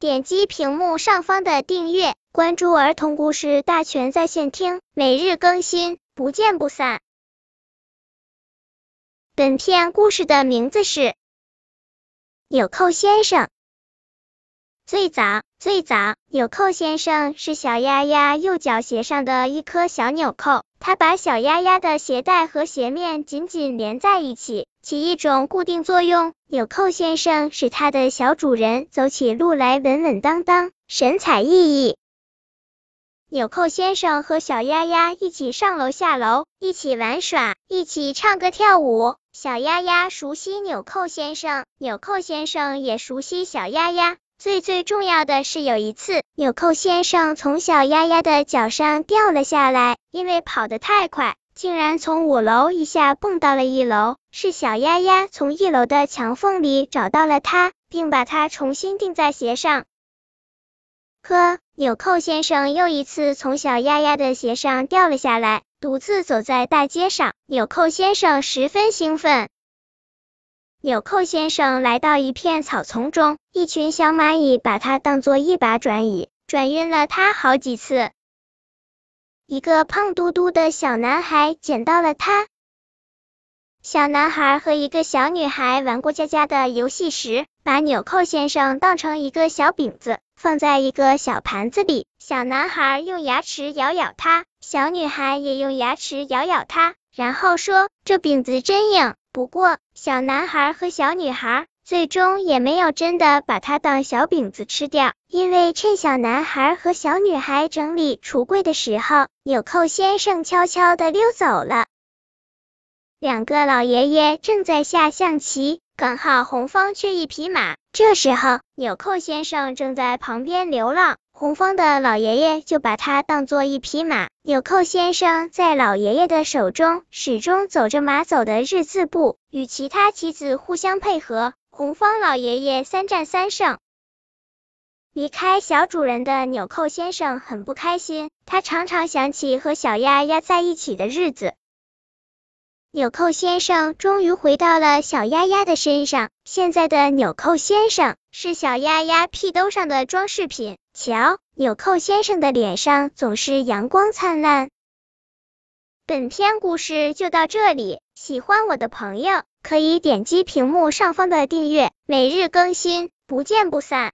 点击屏幕上方的订阅，关注儿童故事大全在线听，每日更新，不见不散。本片故事的名字是《纽扣先生》。最早，最早，纽扣先生是小鸭鸭右脚鞋上的一颗小纽扣。他把小鸭鸭的鞋带和鞋面紧紧连在一起，起一种固定作用。纽扣先生使他的小主人走起路来稳稳当当，神采奕奕。纽扣先生和小鸭鸭一起上楼下楼，一起玩耍，一起唱歌跳舞。小鸭鸭熟悉纽扣先生，纽扣先生也熟悉小鸭鸭。最最重要的是，有一次，纽扣先生从小丫丫的脚上掉了下来，因为跑得太快，竟然从五楼一下蹦到了一楼。是小丫丫从一楼的墙缝里找到了它，并把它重新钉在鞋上。呵，纽扣先生又一次从小丫丫的鞋上掉了下来，独自走在大街上。纽扣先生十分兴奋。纽扣先生来到一片草丛中，一群小蚂蚁把它当做一把转椅，转晕了它好几次。一个胖嘟嘟的小男孩捡到了它。小男孩和一个小女孩玩过家家的游戏时，把纽扣先生当成一个小饼子，放在一个小盘子里。小男孩用牙齿咬咬它，小女孩也用牙齿咬咬它，然后说：“这饼子真硬。”不过，小男孩和小女孩最终也没有真的把它当小饼子吃掉，因为趁小男孩和小女孩整理橱柜的时候，纽扣先生悄悄的溜走了。两个老爷爷正在下象棋，刚好红方缺一匹马，这时候纽扣先生正在旁边流浪。红方的老爷爷就把它当做一匹马，纽扣先生在老爷爷的手中始终走着马走的日字步，与其他棋子互相配合，红方老爷爷三战三胜。离开小主人的纽扣先生很不开心，他常常想起和小鸭鸭在一起的日子。纽扣先生终于回到了小鸭鸭的身上。现在的纽扣先生是小丫丫屁兜上的装饰品。瞧，纽扣先生的脸上总是阳光灿烂。本篇故事就到这里，喜欢我的朋友可以点击屏幕上方的订阅，每日更新，不见不散。